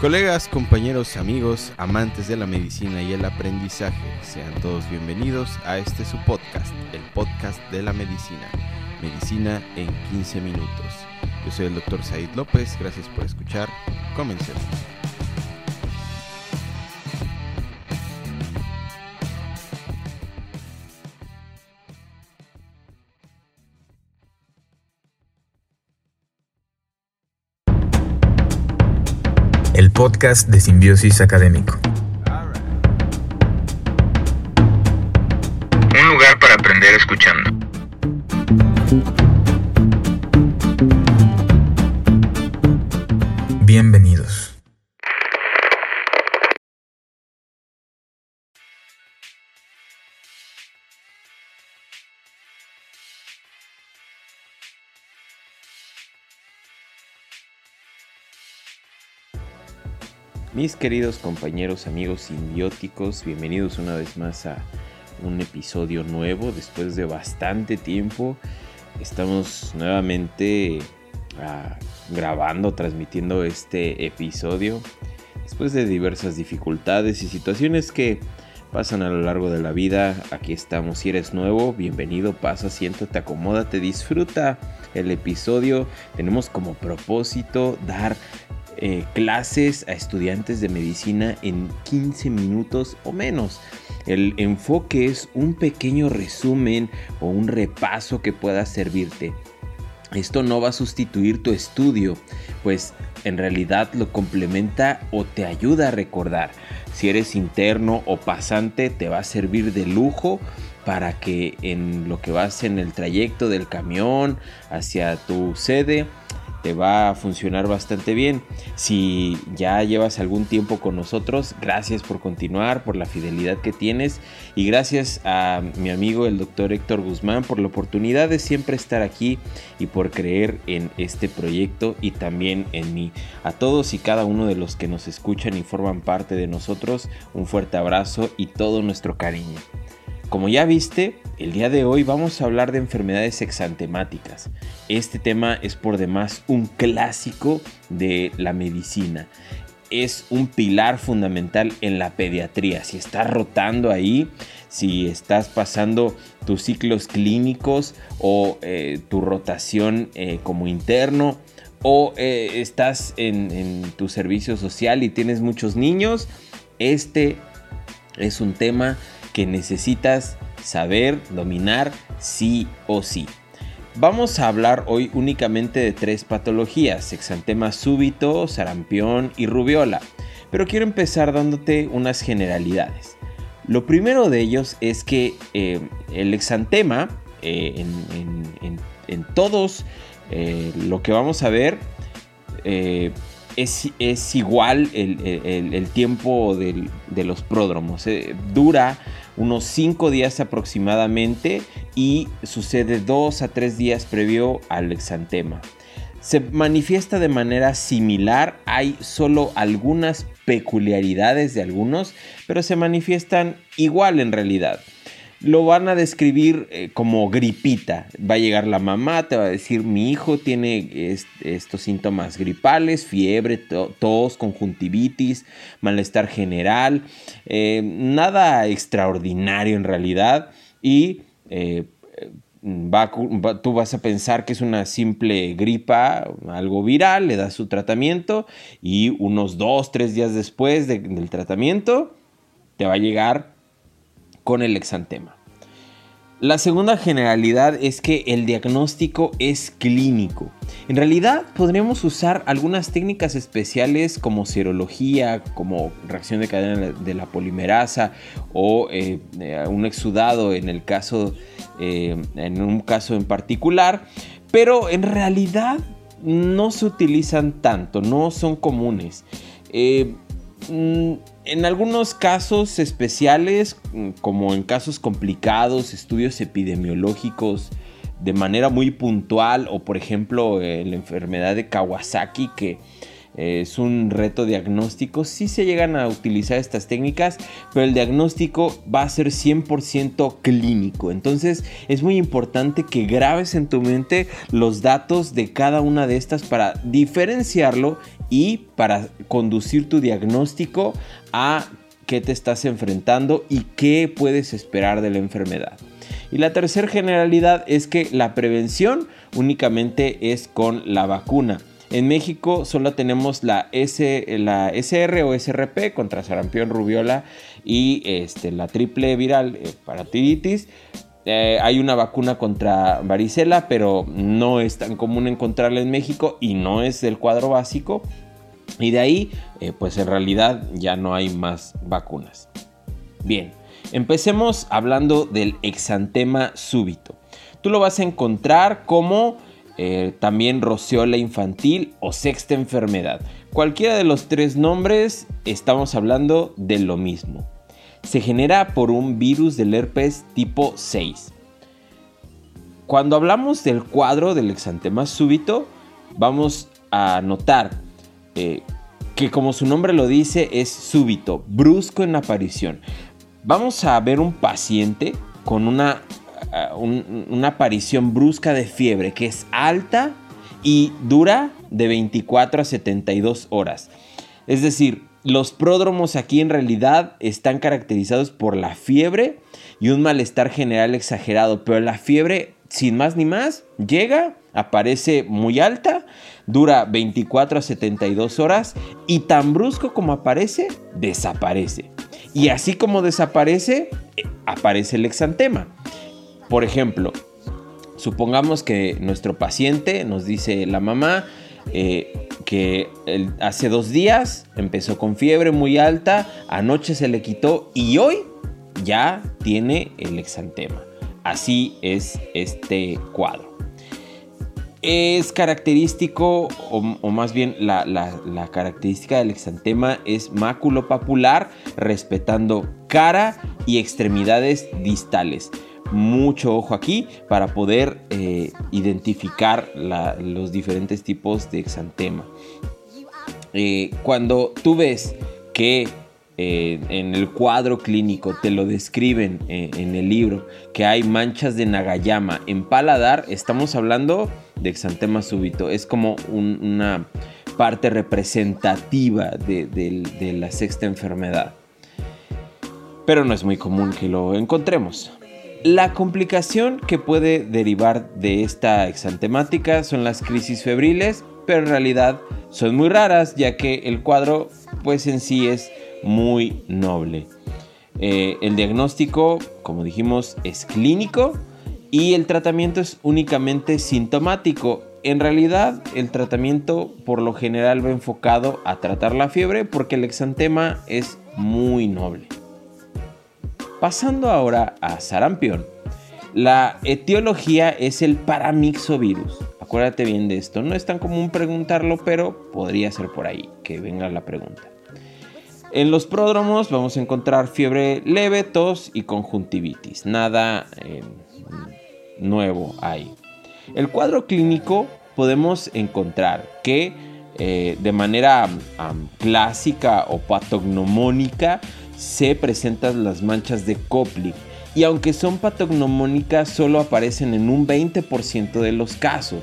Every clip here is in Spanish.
Colegas, compañeros, amigos, amantes de la medicina y el aprendizaje, sean todos bienvenidos a este su podcast, el podcast de la medicina, Medicina en 15 minutos. Yo soy el doctor Said López, gracias por escuchar, comencemos. Podcast de Simbiosis Académico. Un lugar para aprender escuchando. Mis queridos compañeros, amigos simbióticos, bienvenidos una vez más a un episodio nuevo después de bastante tiempo. Estamos nuevamente ah, grabando, transmitiendo este episodio después de diversas dificultades y situaciones que pasan a lo largo de la vida. Aquí estamos. Si eres nuevo, bienvenido, pasa, siéntate, acomódate, disfruta el episodio. Tenemos como propósito dar eh, clases a estudiantes de medicina en 15 minutos o menos. El enfoque es un pequeño resumen o un repaso que pueda servirte. Esto no va a sustituir tu estudio, pues en realidad lo complementa o te ayuda a recordar. Si eres interno o pasante, te va a servir de lujo para que en lo que vas en el trayecto del camión hacia tu sede, va a funcionar bastante bien. Si ya llevas algún tiempo con nosotros, gracias por continuar, por la fidelidad que tienes y gracias a mi amigo el doctor Héctor Guzmán por la oportunidad de siempre estar aquí y por creer en este proyecto y también en mí. A todos y cada uno de los que nos escuchan y forman parte de nosotros, un fuerte abrazo y todo nuestro cariño. Como ya viste, el día de hoy vamos a hablar de enfermedades exantemáticas. Este tema es por demás un clásico de la medicina. Es un pilar fundamental en la pediatría. Si estás rotando ahí, si estás pasando tus ciclos clínicos o eh, tu rotación eh, como interno, o eh, estás en, en tu servicio social y tienes muchos niños, este es un tema que necesitas saber, dominar sí o sí. Vamos a hablar hoy únicamente de tres patologías, exantema súbito, sarampión y rubiola, pero quiero empezar dándote unas generalidades. Lo primero de ellos es que eh, el exantema, eh, en, todos eh, lo que vamos a ver, es, igual el, tiempo de los pródromos. dura unos 5 días aproximadamente y sucede 2 a 3 días previo al exantema. Se manifiesta de manera similar, hay solo algunas peculiaridades de algunos, pero se manifiestan igual en realidad lo van a describir eh, como gripita. Va a llegar la mamá, te va a decir, mi hijo tiene estos síntomas gripales, fiebre, tos, conjuntivitis, malestar general, eh, nada extraordinario en realidad. Y eh, tú vas a pensar que es una simple gripa, algo viral, le das su tratamiento y unos dos, tres días después del tratamiento te va a llegar con el exantema. La segunda generalidad es que el diagnóstico es clínico. En realidad podríamos usar algunas técnicas especiales como serología, como reacción de cadena de la polimerasa o eh, eh, un exudado en el caso, eh, en un caso en particular, pero en realidad no se utilizan tanto, no son comunes. Mm, en algunos casos especiales, mm, como en casos complicados, estudios epidemiológicos de manera muy puntual, o por ejemplo eh, la enfermedad de Kawasaki, que es un reto diagnóstico. Sí se llegan a utilizar estas técnicas, pero el diagnóstico va a ser 100% clínico. Entonces es muy importante que grabes en tu mente los datos de cada una de estas para diferenciarlo y para conducir tu diagnóstico a qué te estás enfrentando y qué puedes esperar de la enfermedad. Y la tercera generalidad es que la prevención únicamente es con la vacuna. En México solo tenemos la, S, la SR o SRP contra sarampión, rubiola y este, la triple viral eh, para tiritis. Eh, hay una vacuna contra varicela, pero no es tan común encontrarla en México y no es del cuadro básico. Y de ahí, eh, pues en realidad ya no hay más vacunas. Bien, empecemos hablando del exantema súbito. Tú lo vas a encontrar como eh, también rociola infantil o sexta enfermedad. Cualquiera de los tres nombres estamos hablando de lo mismo. Se genera por un virus del herpes tipo 6. Cuando hablamos del cuadro del exantema súbito, vamos a notar eh, que como su nombre lo dice es súbito, brusco en aparición. Vamos a ver un paciente con una una aparición brusca de fiebre que es alta y dura de 24 a 72 horas. Es decir, los pródromos aquí en realidad están caracterizados por la fiebre y un malestar general exagerado, pero la fiebre, sin más ni más, llega, aparece muy alta, dura 24 a 72 horas y tan brusco como aparece, desaparece. Y así como desaparece, eh, aparece el exantema. Por ejemplo, supongamos que nuestro paciente nos dice la mamá eh, que hace dos días empezó con fiebre muy alta, anoche se le quitó y hoy ya tiene el exantema. Así es este cuadro. Es característico, o, más bien la, la, característica del exantema es máculo papular, respetando cara y extremidades distales mucho ojo aquí para poder eh, identificar los diferentes tipos de exantema. Eh, cuando tú ves que eh, en el cuadro clínico te lo describen en el libro que hay manchas de Nagayama en paladar, estamos hablando de exantema súbito. Es como una parte representativa de la sexta enfermedad. Pero no es muy común que lo encontremos. La complicación que puede derivar de esta exantemática son las crisis febriles, pero en realidad son muy raras ya que el cuadro pues en sí es muy noble. Eh, el diagnóstico, como dijimos, es clínico y el tratamiento es únicamente sintomático. En realidad, el tratamiento por lo general va enfocado a tratar la fiebre porque el exantema es muy noble. Pasando ahora a sarampión. La etiología es el paramixovirus. Acuérdate bien de esto. No es tan común preguntarlo, pero podría ser por ahí que venga la pregunta. En los pródromos vamos a encontrar fiebre leve, tos y conjuntivitis. Nada eh, nuevo ahí. El cuadro clínico podemos encontrar que eh, de manera clásica o patognomónica se presentan las manchas de Koplik y aunque son patognomónicas solo aparecen en un 20% de los casos.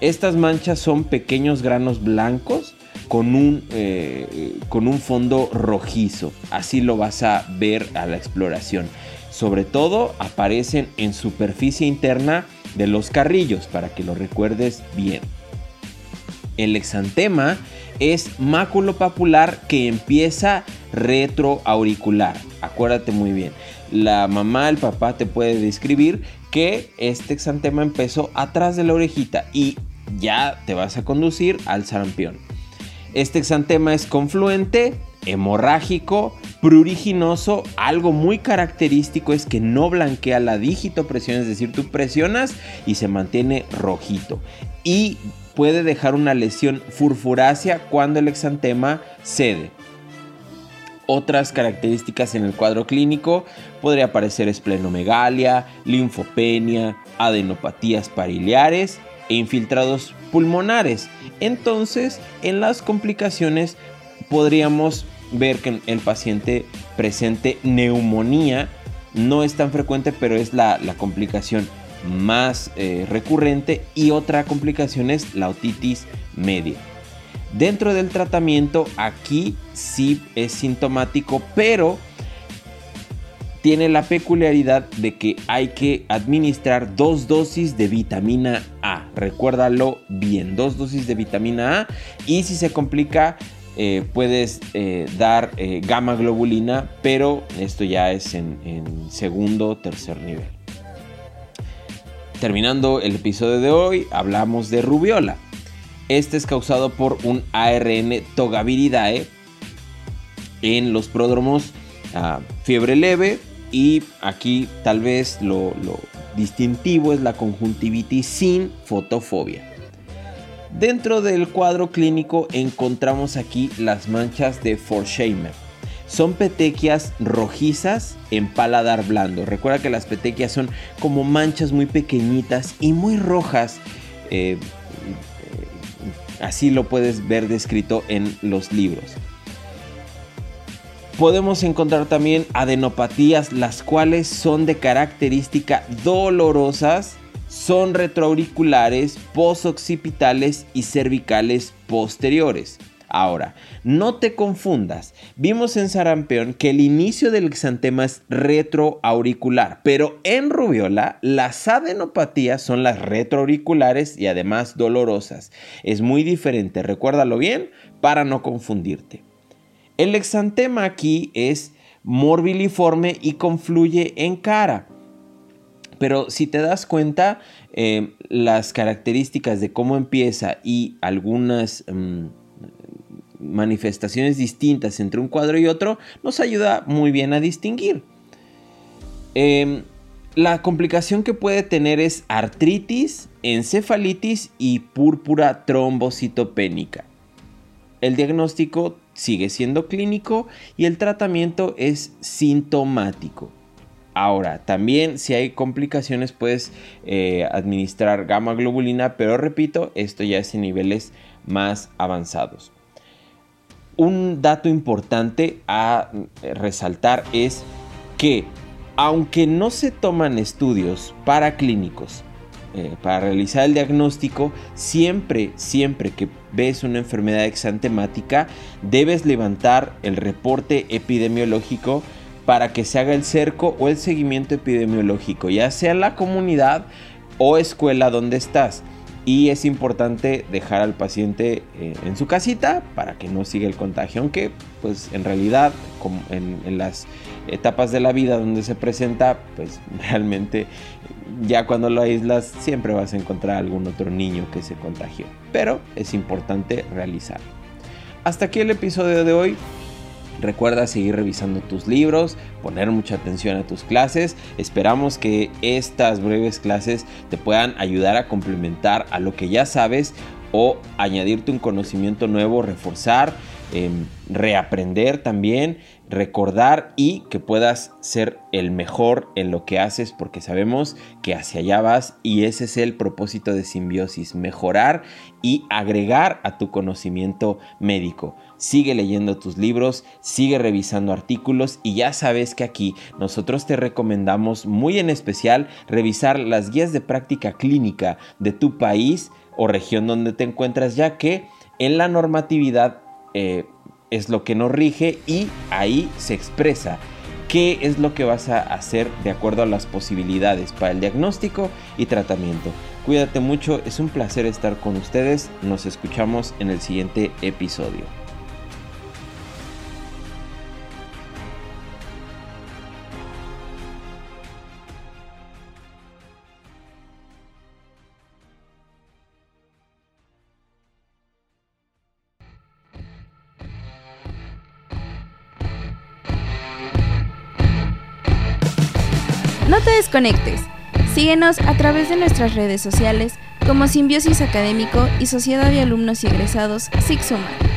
Estas manchas son pequeños granos blancos con un, eh, con un fondo rojizo. Así lo vas a ver a la exploración. Sobre todo aparecen en superficie interna de los carrillos para que lo recuerdes bien. El exantema es máculo papular que empieza retroauricular. Acuérdate muy bien. La mamá, el papá te puede describir que este exantema empezó atrás de la orejita y ya te vas a conducir al sarampión. Este exantema es confluente, hemorrágico, pruriginoso. Algo muy característico es que no blanquea la dígito presión, es decir, tú presionas y se mantiene rojito. Y puede dejar una lesión furfurácea cuando el exantema cede. Otras características en el cuadro clínico podría aparecer esplenomegalia, linfopenia, adenopatías pariliares e infiltrados pulmonares. Entonces, en las complicaciones podríamos ver que el paciente presente neumonía no es tan frecuente, pero es la, complicación más eh, recurrente y otra complicación es la otitis media. Dentro del tratamiento aquí sí es sintomático, pero tiene la peculiaridad de que hay que administrar dos dosis de vitamina A. Recuérdalo bien, dos dosis de vitamina A. Y si se complica, eh, puedes eh, dar gamma globulina, pero esto ya es en, en segundo o tercer nivel. Terminando el episodio de hoy, hablamos de rubiola. Este es causado por un ARN togaviridae en los pródromos a fiebre leve, y aquí tal vez lo, distintivo es la conjuntivitis sin fotofobia. Dentro del cuadro clínico encontramos aquí las manchas de Forsheimer. Son petequias rojizas en paladar blando. Recuerda que las petequias son como manchas muy pequeñitas y muy rojas. Eh, así lo puedes ver descrito en los libros podemos encontrar también adenopatías, las cuales son de característica dolorosas, son retroauriculares, posoccipitales y cervicales posteriores. Ahora, no te confundas. Vimos en sarampión que el inicio del exantema es retroauricular, pero en rubiola las adenopatías son las retroauriculares y además dolorosas. Es muy diferente, recuérdalo bien para no confundirte. El exantema aquí es morbiliforme y confluye en cara. Pero si te das cuenta, eh, las características de cómo empieza y algunas mm, manifestaciones distintas entre un cuadro y otro nos ayuda muy bien a distinguir. Em, la complicación que puede tener es artritis, encefalitis y púrpura trombocitopénica. El diagnóstico sigue siendo clínico y el tratamiento es sintomático. Ahora, también si hay complicaciones puedes eh, administrar gamma globulina, pero repito, esto ya es en niveles más avanzados. Un dato importante a eh, resaltar es que aunque no se toman estudios para clínicos eh, para realizar el diagnóstico, siempre, siempre que ves una enfermedad exantemática, debes levantar el reporte epidemiológico para que se haga el cerco o el seguimiento epidemiológico, ya sea en la comunidad o escuela donde estás. Y es importante dejar al paciente eh, en su casita para que no siga el contagio, aunque pues en realidad como en, las etapas de la vida donde se presenta, pues realmente ya cuando lo aíslas siempre vas a encontrar algún otro niño que se contagió. Pero es importante realizarlo. Hasta aquí el episodio de hoy. Recuerda seguir revisando tus libros, poner mucha atención a tus clases. Esperamos que estas breves clases te puedan ayudar a complementar a lo que ya sabes o añadirte un conocimiento nuevo, reforzar, em, reaprender también recordar y que puedas ser el mejor en lo que haces porque sabemos que hacia allá vas y ese es el propósito de simbiosis, mejorar y agregar a tu conocimiento médico. Sigue leyendo tus libros, sigue revisando artículos y ya sabes que aquí nosotros te recomendamos muy en especial revisar las guías de práctica clínica de tu país o región donde te encuentras ya que en la normatividad eh, es lo que nos rige y ahí se expresa qué es lo que vas a hacer de acuerdo a las posibilidades para el diagnóstico y tratamiento. Cuídate mucho, es un placer estar con ustedes, nos escuchamos en el siguiente episodio. No te desconectes. Síguenos a través de nuestras redes sociales como Simbiosis Académico y Sociedad de Alumnos y Egresados SIGSUMA.